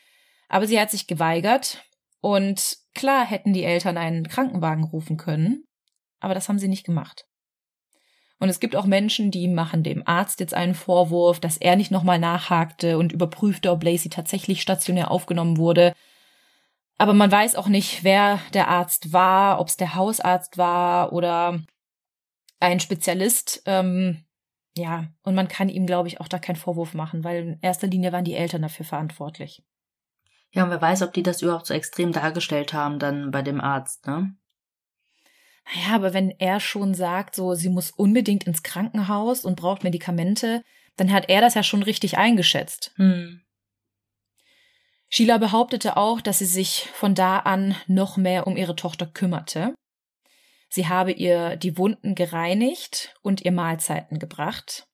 Aber sie hat sich geweigert und klar hätten die Eltern einen Krankenwagen rufen können, aber das haben sie nicht gemacht. Und es gibt auch Menschen, die machen dem Arzt jetzt einen Vorwurf, dass er nicht nochmal nachhakte und überprüfte, ob Lacey tatsächlich stationär aufgenommen wurde. Aber man weiß auch nicht, wer der Arzt war, ob es der Hausarzt war oder ein Spezialist. Ähm, ja, und man kann ihm, glaube ich, auch da keinen Vorwurf machen, weil in erster Linie waren die Eltern dafür verantwortlich. Ja, und wer weiß, ob die das überhaupt so extrem dargestellt haben dann bei dem Arzt, ne? Naja, aber wenn er schon sagt, so, sie muss unbedingt ins Krankenhaus und braucht Medikamente, dann hat er das ja schon richtig eingeschätzt. Hm. Sheila behauptete auch, dass sie sich von da an noch mehr um ihre Tochter kümmerte. Sie habe ihr die Wunden gereinigt und ihr Mahlzeiten gebracht.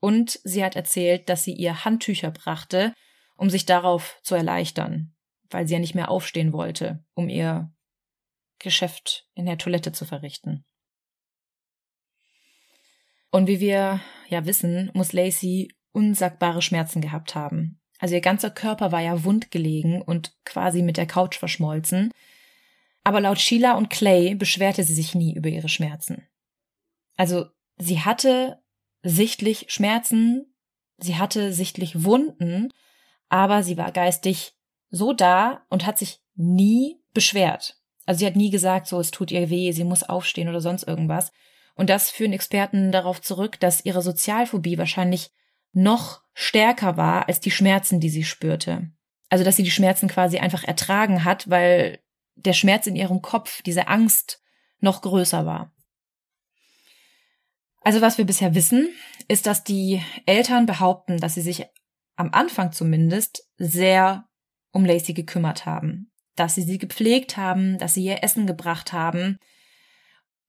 Und sie hat erzählt, dass sie ihr Handtücher brachte, um sich darauf zu erleichtern, weil sie ja nicht mehr aufstehen wollte, um ihr Geschäft in der Toilette zu verrichten. Und wie wir ja wissen, muss Lacey unsagbare Schmerzen gehabt haben. Also ihr ganzer Körper war ja wund gelegen und quasi mit der Couch verschmolzen. Aber laut Sheila und Clay beschwerte sie sich nie über ihre Schmerzen. Also sie hatte sichtlich Schmerzen, sie hatte sichtlich Wunden, aber sie war geistig so da und hat sich nie beschwert. Also sie hat nie gesagt, so es tut ihr weh, sie muss aufstehen oder sonst irgendwas. Und das führen Experten darauf zurück, dass ihre Sozialphobie wahrscheinlich noch stärker war als die Schmerzen, die sie spürte. Also dass sie die Schmerzen quasi einfach ertragen hat, weil der Schmerz in ihrem Kopf, diese Angst noch größer war. Also was wir bisher wissen, ist, dass die Eltern behaupten, dass sie sich am Anfang zumindest sehr um Lacey gekümmert haben, dass sie sie gepflegt haben, dass sie ihr Essen gebracht haben,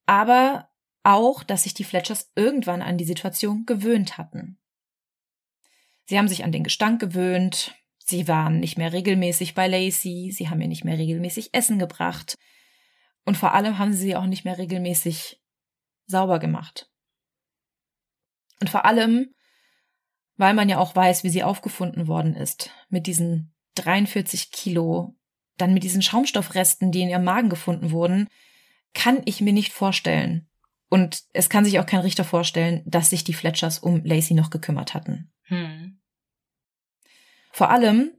aber auch, dass sich die Fletchers irgendwann an die Situation gewöhnt hatten. Sie haben sich an den Gestank gewöhnt, sie waren nicht mehr regelmäßig bei Lacey, sie haben ihr nicht mehr regelmäßig Essen gebracht und vor allem haben sie sie auch nicht mehr regelmäßig sauber gemacht. Und vor allem, weil man ja auch weiß, wie sie aufgefunden worden ist, mit diesen 43 Kilo, dann mit diesen Schaumstoffresten, die in ihrem Magen gefunden wurden, kann ich mir nicht vorstellen. Und es kann sich auch kein Richter vorstellen, dass sich die Fletchers um Lacey noch gekümmert hatten. Hm. Vor allem,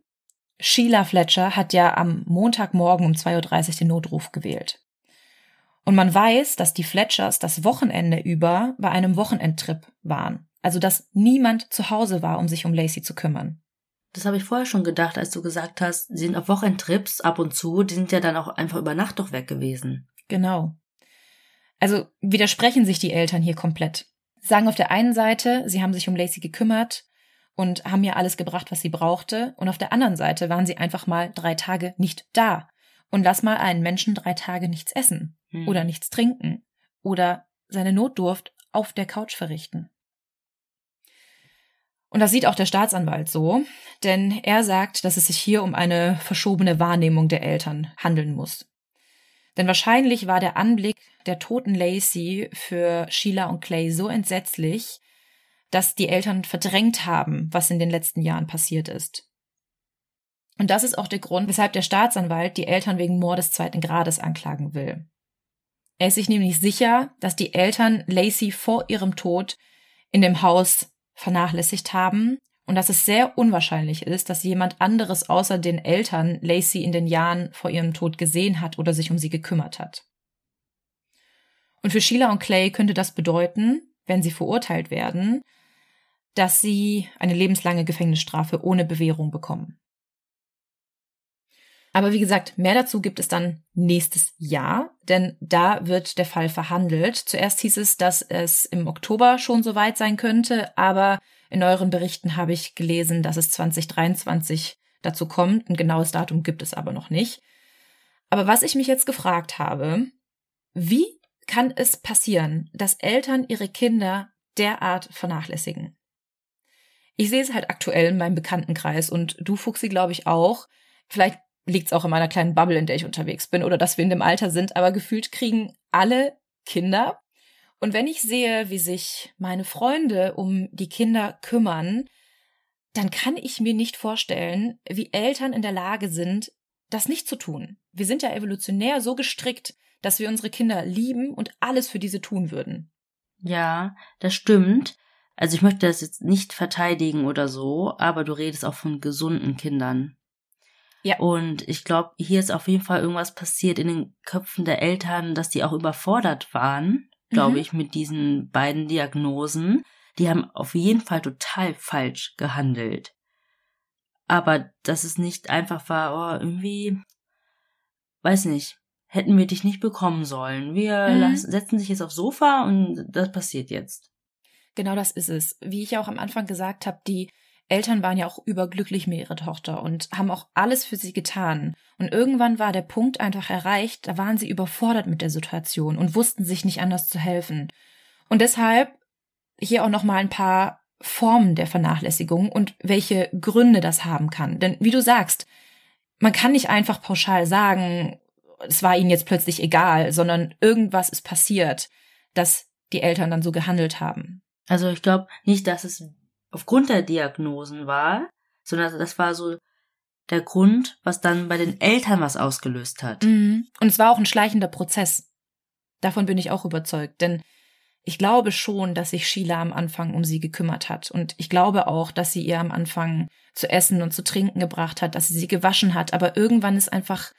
Sheila Fletcher hat ja am Montagmorgen um 2.30 Uhr den Notruf gewählt. Und man weiß, dass die Fletchers das Wochenende über bei einem Wochenendtrip waren. Also dass niemand zu Hause war, um sich um Lacey zu kümmern. Das habe ich vorher schon gedacht, als du gesagt hast, sie sind auf Wochenendtrips ab und zu, die sind ja dann auch einfach über Nacht doch weg gewesen. Genau. Also widersprechen sich die Eltern hier komplett. Sagen auf der einen Seite, sie haben sich um Lacey gekümmert und haben ihr alles gebracht, was sie brauchte, und auf der anderen Seite waren sie einfach mal drei Tage nicht da. Und lass mal einen Menschen drei Tage nichts essen hm. oder nichts trinken oder seine Notdurft auf der Couch verrichten. Und das sieht auch der Staatsanwalt so, denn er sagt, dass es sich hier um eine verschobene Wahrnehmung der Eltern handeln muss. Denn wahrscheinlich war der Anblick der toten Lacey für Sheila und Clay so entsetzlich, dass die Eltern verdrängt haben, was in den letzten Jahren passiert ist. Und das ist auch der Grund, weshalb der Staatsanwalt die Eltern wegen Mordes zweiten Grades anklagen will. Er ist sich nämlich sicher, dass die Eltern Lacey vor ihrem Tod in dem Haus vernachlässigt haben und dass es sehr unwahrscheinlich ist, dass jemand anderes außer den Eltern Lacey in den Jahren vor ihrem Tod gesehen hat oder sich um sie gekümmert hat. Und für Sheila und Clay könnte das bedeuten, wenn sie verurteilt werden, dass sie eine lebenslange Gefängnisstrafe ohne Bewährung bekommen. Aber wie gesagt, mehr dazu gibt es dann nächstes Jahr, denn da wird der Fall verhandelt. Zuerst hieß es, dass es im Oktober schon soweit sein könnte, aber in euren Berichten habe ich gelesen, dass es 2023 dazu kommt. Ein genaues Datum gibt es aber noch nicht. Aber was ich mich jetzt gefragt habe, wie kann es passieren, dass Eltern ihre Kinder derart vernachlässigen? Ich sehe es halt aktuell in meinem Bekanntenkreis und du, Fuchsi, glaube ich auch. Vielleicht liegt es auch in meiner kleinen Bubble, in der ich unterwegs bin oder dass wir in dem Alter sind, aber gefühlt kriegen alle Kinder. Und wenn ich sehe, wie sich meine Freunde um die Kinder kümmern, dann kann ich mir nicht vorstellen, wie Eltern in der Lage sind, das nicht zu tun. Wir sind ja evolutionär so gestrickt, dass wir unsere Kinder lieben und alles für diese tun würden. Ja, das stimmt. Also ich möchte das jetzt nicht verteidigen oder so, aber du redest auch von gesunden Kindern. Ja. Und ich glaube, hier ist auf jeden Fall irgendwas passiert in den Köpfen der Eltern, dass die auch überfordert waren, glaube mhm. ich, mit diesen beiden Diagnosen. Die haben auf jeden Fall total falsch gehandelt. Aber dass es nicht einfach war, oh, irgendwie, weiß nicht, hätten wir dich nicht bekommen sollen. Wir mhm. lassen, setzen sich jetzt aufs Sofa und das passiert jetzt. Genau das ist es. Wie ich auch am Anfang gesagt habe, die Eltern waren ja auch überglücklich mit ihrer Tochter und haben auch alles für sie getan. Und irgendwann war der Punkt einfach erreicht, da waren sie überfordert mit der Situation und wussten sich nicht anders zu helfen. Und deshalb hier auch nochmal ein paar Formen der Vernachlässigung und welche Gründe das haben kann. Denn wie du sagst, man kann nicht einfach pauschal sagen, es war ihnen jetzt plötzlich egal, sondern irgendwas ist passiert, dass die Eltern dann so gehandelt haben. Also ich glaube nicht, dass es aufgrund der Diagnosen war, sondern das war so der Grund, was dann bei den Eltern was ausgelöst hat. Mhm. Und es war auch ein schleichender Prozess. Davon bin ich auch überzeugt, denn ich glaube schon, dass sich Sheila am Anfang um sie gekümmert hat. Und ich glaube auch, dass sie ihr am Anfang zu essen und zu trinken gebracht hat, dass sie sie gewaschen hat. Aber irgendwann ist einfach,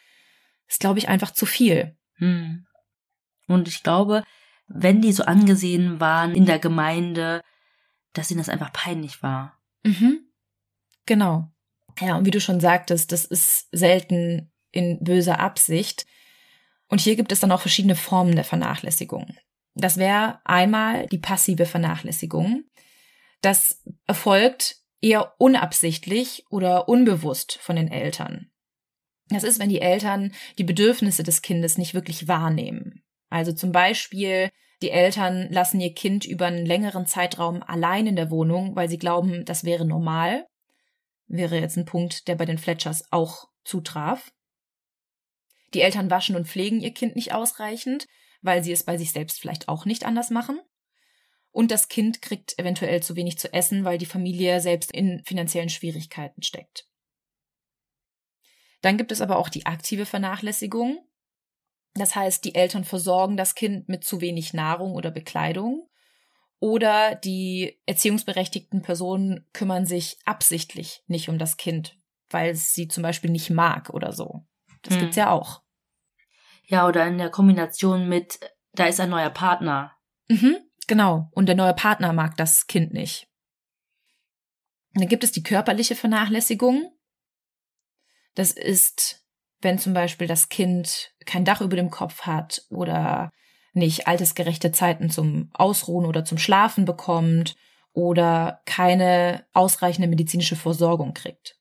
ist glaube ich einfach zu viel. Hm. Und ich glaube, wenn die so angesehen waren in der Gemeinde, dass ihnen das einfach peinlich war. Mhm. Genau. Ja, und wie du schon sagtest, das ist selten in böser Absicht. Und hier gibt es dann auch verschiedene Formen der Vernachlässigung. Das wäre einmal die passive Vernachlässigung. Das erfolgt eher unabsichtlich oder unbewusst von den Eltern. Das ist, wenn die Eltern die Bedürfnisse des Kindes nicht wirklich wahrnehmen. Also zum Beispiel, die Eltern lassen ihr Kind über einen längeren Zeitraum allein in der Wohnung, weil sie glauben, das wäre normal. Wäre jetzt ein Punkt, der bei den Fletchers auch zutraf. Die Eltern waschen und pflegen ihr Kind nicht ausreichend, weil sie es bei sich selbst vielleicht auch nicht anders machen. Und das Kind kriegt eventuell zu wenig zu essen, weil die Familie selbst in finanziellen Schwierigkeiten steckt. Dann gibt es aber auch die aktive Vernachlässigung. Das heißt, die Eltern versorgen das Kind mit zu wenig Nahrung oder Bekleidung. Oder die erziehungsberechtigten Personen kümmern sich absichtlich nicht um das Kind, weil es sie zum Beispiel nicht mag oder so. Das hm. gibt's ja auch. Ja, oder in der Kombination mit, da ist ein neuer Partner. Mhm, genau. Und der neue Partner mag das Kind nicht. Und dann gibt es die körperliche Vernachlässigung. Das ist, wenn zum Beispiel das Kind kein Dach über dem Kopf hat oder nicht altersgerechte Zeiten zum Ausruhen oder zum Schlafen bekommt oder keine ausreichende medizinische Versorgung kriegt.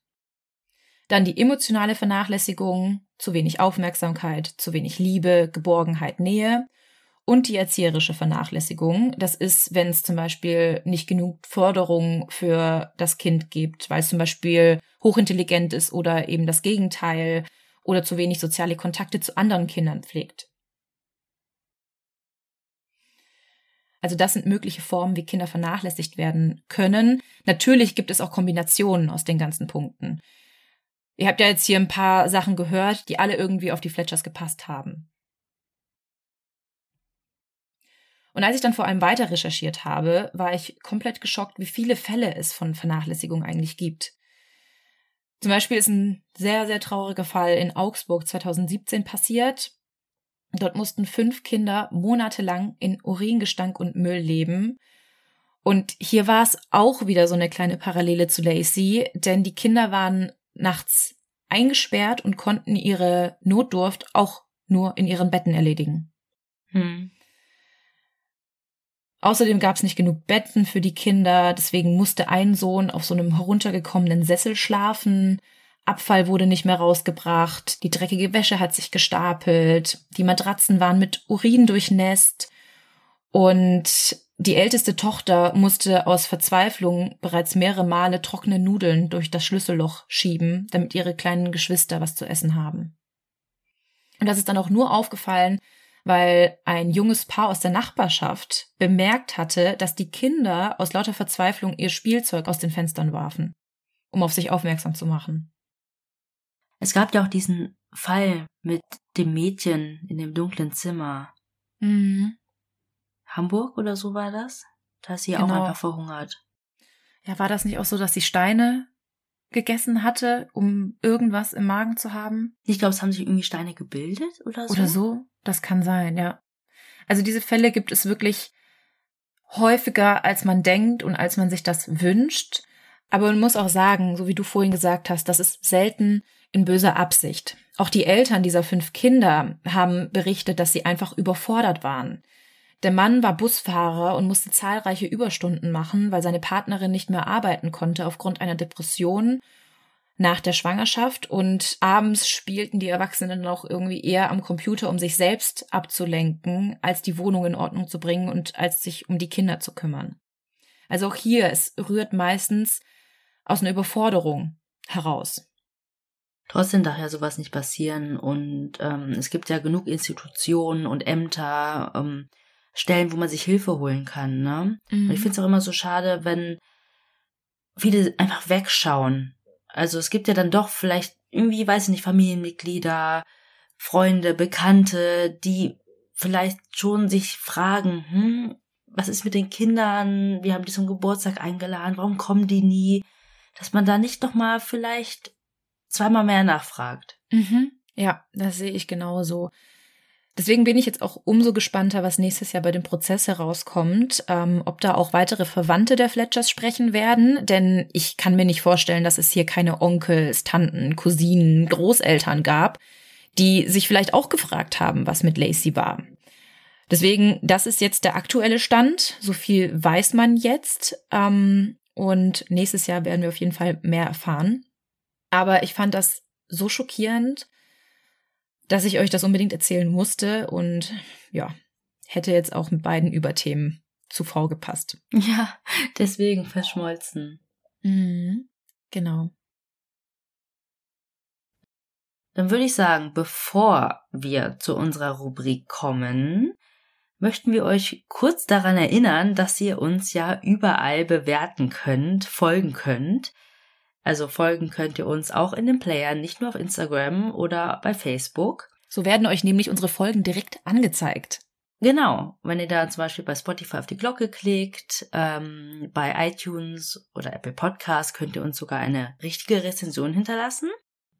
Dann die emotionale Vernachlässigung, zu wenig Aufmerksamkeit, zu wenig Liebe, Geborgenheit, Nähe. Und die erzieherische Vernachlässigung, das ist, wenn es zum Beispiel nicht genug Förderung für das Kind gibt, weil es zum Beispiel hochintelligent ist oder eben das Gegenteil oder zu wenig soziale Kontakte zu anderen Kindern pflegt. Also das sind mögliche Formen, wie Kinder vernachlässigt werden können. Natürlich gibt es auch Kombinationen aus den ganzen Punkten. Ihr habt ja jetzt hier ein paar Sachen gehört, die alle irgendwie auf die Fletchers gepasst haben. Und als ich dann vor allem weiter recherchiert habe, war ich komplett geschockt, wie viele Fälle es von Vernachlässigung eigentlich gibt. Zum Beispiel ist ein sehr, sehr trauriger Fall in Augsburg 2017 passiert. Dort mussten fünf Kinder monatelang in Uringestank und Müll leben. Und hier war es auch wieder so eine kleine Parallele zu Lacey, denn die Kinder waren nachts eingesperrt und konnten ihre Notdurft auch nur in ihren Betten erledigen. Hm. Außerdem gab es nicht genug Betten für die Kinder, deswegen musste ein Sohn auf so einem heruntergekommenen Sessel schlafen. Abfall wurde nicht mehr rausgebracht, die dreckige Wäsche hat sich gestapelt, die Matratzen waren mit Urin durchnässt und die älteste Tochter musste aus Verzweiflung bereits mehrere Male trockene Nudeln durch das Schlüsselloch schieben, damit ihre kleinen Geschwister was zu essen haben. Und das ist dann auch nur aufgefallen, weil ein junges Paar aus der Nachbarschaft bemerkt hatte, dass die Kinder aus lauter Verzweiflung ihr Spielzeug aus den Fenstern warfen, um auf sich aufmerksam zu machen. Es gab ja auch diesen Fall mit dem Mädchen in dem dunklen Zimmer. Mhm. Hamburg oder so war das. Da ist sie genau. auch einfach verhungert. Ja, war das nicht auch so, dass sie Steine gegessen hatte, um irgendwas im Magen zu haben? Ich glaube, es haben sich irgendwie Steine gebildet oder so. Oder so? Das kann sein, ja. Also diese Fälle gibt es wirklich häufiger, als man denkt und als man sich das wünscht. Aber man muss auch sagen, so wie du vorhin gesagt hast, das ist selten in böser Absicht. Auch die Eltern dieser fünf Kinder haben berichtet, dass sie einfach überfordert waren. Der Mann war Busfahrer und musste zahlreiche Überstunden machen, weil seine Partnerin nicht mehr arbeiten konnte aufgrund einer Depression nach der Schwangerschaft und abends spielten die Erwachsenen auch irgendwie eher am Computer, um sich selbst abzulenken, als die Wohnung in Ordnung zu bringen und als sich um die Kinder zu kümmern. Also auch hier, es rührt meistens aus einer Überforderung heraus. Trotzdem darf ja sowas nicht passieren und ähm, es gibt ja genug Institutionen und Ämter, ähm, Stellen, wo man sich Hilfe holen kann. Ne? Mhm. Und ich finde es auch immer so schade, wenn viele einfach wegschauen. Also es gibt ja dann doch vielleicht irgendwie, weiß ich nicht, Familienmitglieder, Freunde, Bekannte, die vielleicht schon sich fragen, hm, was ist mit den Kindern? Wir haben die zum Geburtstag eingeladen, warum kommen die nie? Dass man da nicht doch mal vielleicht zweimal mehr nachfragt. Mhm. Ja, das sehe ich genauso. Deswegen bin ich jetzt auch umso gespannter, was nächstes Jahr bei dem Prozess herauskommt, ähm, ob da auch weitere Verwandte der Fletchers sprechen werden, denn ich kann mir nicht vorstellen, dass es hier keine Onkels, Tanten, Cousinen, Großeltern gab, die sich vielleicht auch gefragt haben, was mit Lacey war. Deswegen, das ist jetzt der aktuelle Stand. So viel weiß man jetzt. Ähm, und nächstes Jahr werden wir auf jeden Fall mehr erfahren. Aber ich fand das so schockierend, dass ich euch das unbedingt erzählen musste und ja, hätte jetzt auch mit beiden Überthemen zuvor gepasst. Ja, deswegen verschmolzen. Mhm, genau. Dann würde ich sagen, bevor wir zu unserer Rubrik kommen, möchten wir euch kurz daran erinnern, dass ihr uns ja überall bewerten könnt, folgen könnt. Also folgen könnt ihr uns auch in den Playern, nicht nur auf Instagram oder bei Facebook. So werden euch nämlich unsere Folgen direkt angezeigt. Genau, wenn ihr da zum Beispiel bei Spotify auf die Glocke klickt, ähm, bei iTunes oder Apple Podcast könnt ihr uns sogar eine richtige Rezension hinterlassen.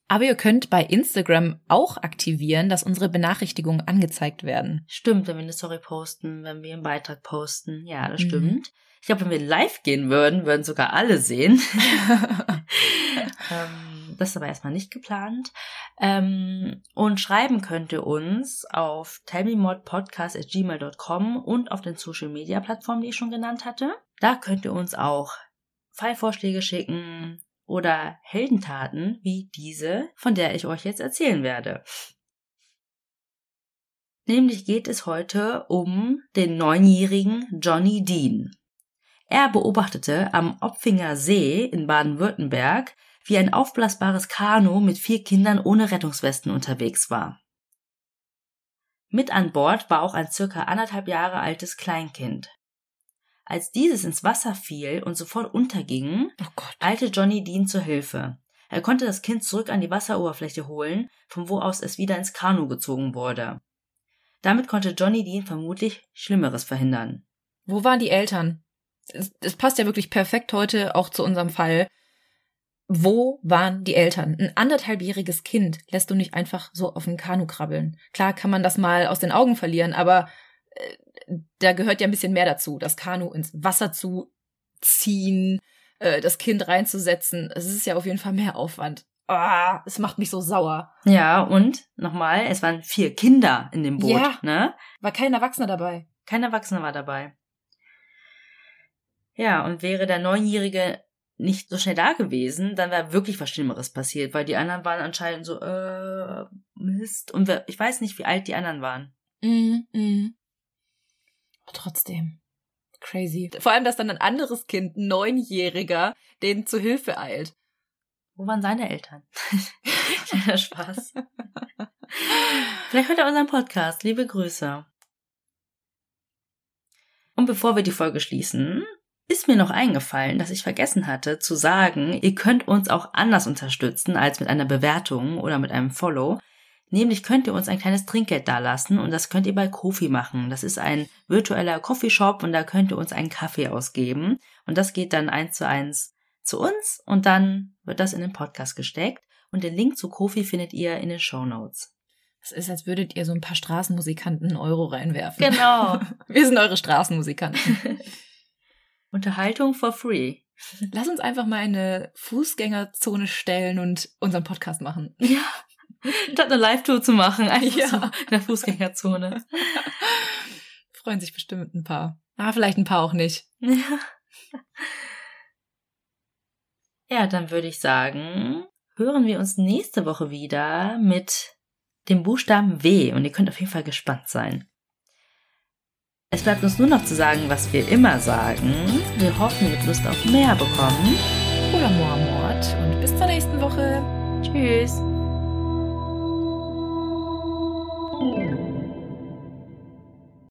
Aber ihr könnt bei Instagram auch aktivieren, dass unsere Benachrichtigungen angezeigt werden. Stimmt, wenn wir eine Story posten, wenn wir einen Beitrag posten. Ja, das mhm. stimmt. Ich glaube, wenn wir live gehen würden, würden sogar alle sehen. ähm, das ist aber erstmal nicht geplant. Ähm, und schreiben könnt ihr uns auf tellmemodpodcast.gmail.com und auf den Social Media Plattformen, die ich schon genannt hatte. Da könnt ihr uns auch Fallvorschläge schicken, oder Heldentaten wie diese, von der ich euch jetzt erzählen werde. Nämlich geht es heute um den neunjährigen Johnny Dean. Er beobachtete am Opfinger See in Baden-Württemberg, wie ein aufblasbares Kanu mit vier Kindern ohne Rettungswesten unterwegs war. Mit an Bord war auch ein circa anderthalb Jahre altes Kleinkind. Als dieses ins Wasser fiel und sofort unterging, oh eilte Johnny Dean zur Hilfe. Er konnte das Kind zurück an die Wasseroberfläche holen, von wo aus es wieder ins Kanu gezogen wurde. Damit konnte Johnny Dean vermutlich Schlimmeres verhindern. Wo waren die Eltern? Es, passt ja wirklich perfekt heute auch zu unserem Fall. Wo waren die Eltern? Ein anderthalbjähriges Kind lässt du nicht einfach so auf ein Kanu krabbeln. Klar kann man das mal aus den Augen verlieren, aber da gehört ja ein bisschen mehr dazu, das Kanu ins Wasser zu ziehen, äh, das Kind reinzusetzen. Es ist ja auf jeden Fall mehr Aufwand. Ah, es macht mich so sauer. Ja, und nochmal, es waren vier Kinder in dem Boot, ja, ne? War kein Erwachsener dabei. Kein Erwachsener war dabei. Ja, und wäre der Neunjährige nicht so schnell da gewesen, dann wäre wirklich was Schlimmeres passiert, weil die anderen waren anscheinend so, äh, Mist. Und ich weiß nicht, wie alt die anderen waren. Mhm, mhm. Trotzdem. Crazy. Vor allem, dass dann ein anderes Kind, ein Neunjähriger, denen zu Hilfe eilt. Wo waren seine Eltern? Kleiner Spaß. Vielleicht hört er unseren Podcast. Liebe Grüße. Und bevor wir die Folge schließen, ist mir noch eingefallen, dass ich vergessen hatte zu sagen, ihr könnt uns auch anders unterstützen als mit einer Bewertung oder mit einem Follow. Nämlich könnt ihr uns ein kleines Trinkgeld dalassen und das könnt ihr bei Kofi machen. Das ist ein virtueller Coffeeshop und da könnt ihr uns einen Kaffee ausgeben und das geht dann eins zu eins zu uns und dann wird das in den Podcast gesteckt und den Link zu Kofi findet ihr in den Show Notes. Es ist, als würdet ihr so ein paar Straßenmusikanten Euro reinwerfen. Genau. Wir sind eure Straßenmusikanten. Unterhaltung for free. Lass uns einfach mal eine Fußgängerzone stellen und unseren Podcast machen. Ja, Statt eine Live-Tour zu machen, einfach ja. so in der Fußgängerzone. Freuen sich bestimmt ein paar. Ah, vielleicht ein paar auch nicht. Ja. Ja, dann würde ich sagen, hören wir uns nächste Woche wieder mit dem Buchstaben W und ihr könnt auf jeden Fall gespannt sein. Es bleibt uns nur noch zu sagen, was wir immer sagen. Wir hoffen, ihr habt Lust auf mehr bekommen. Oder Moormord und bis zur nächsten Woche. Tschüss.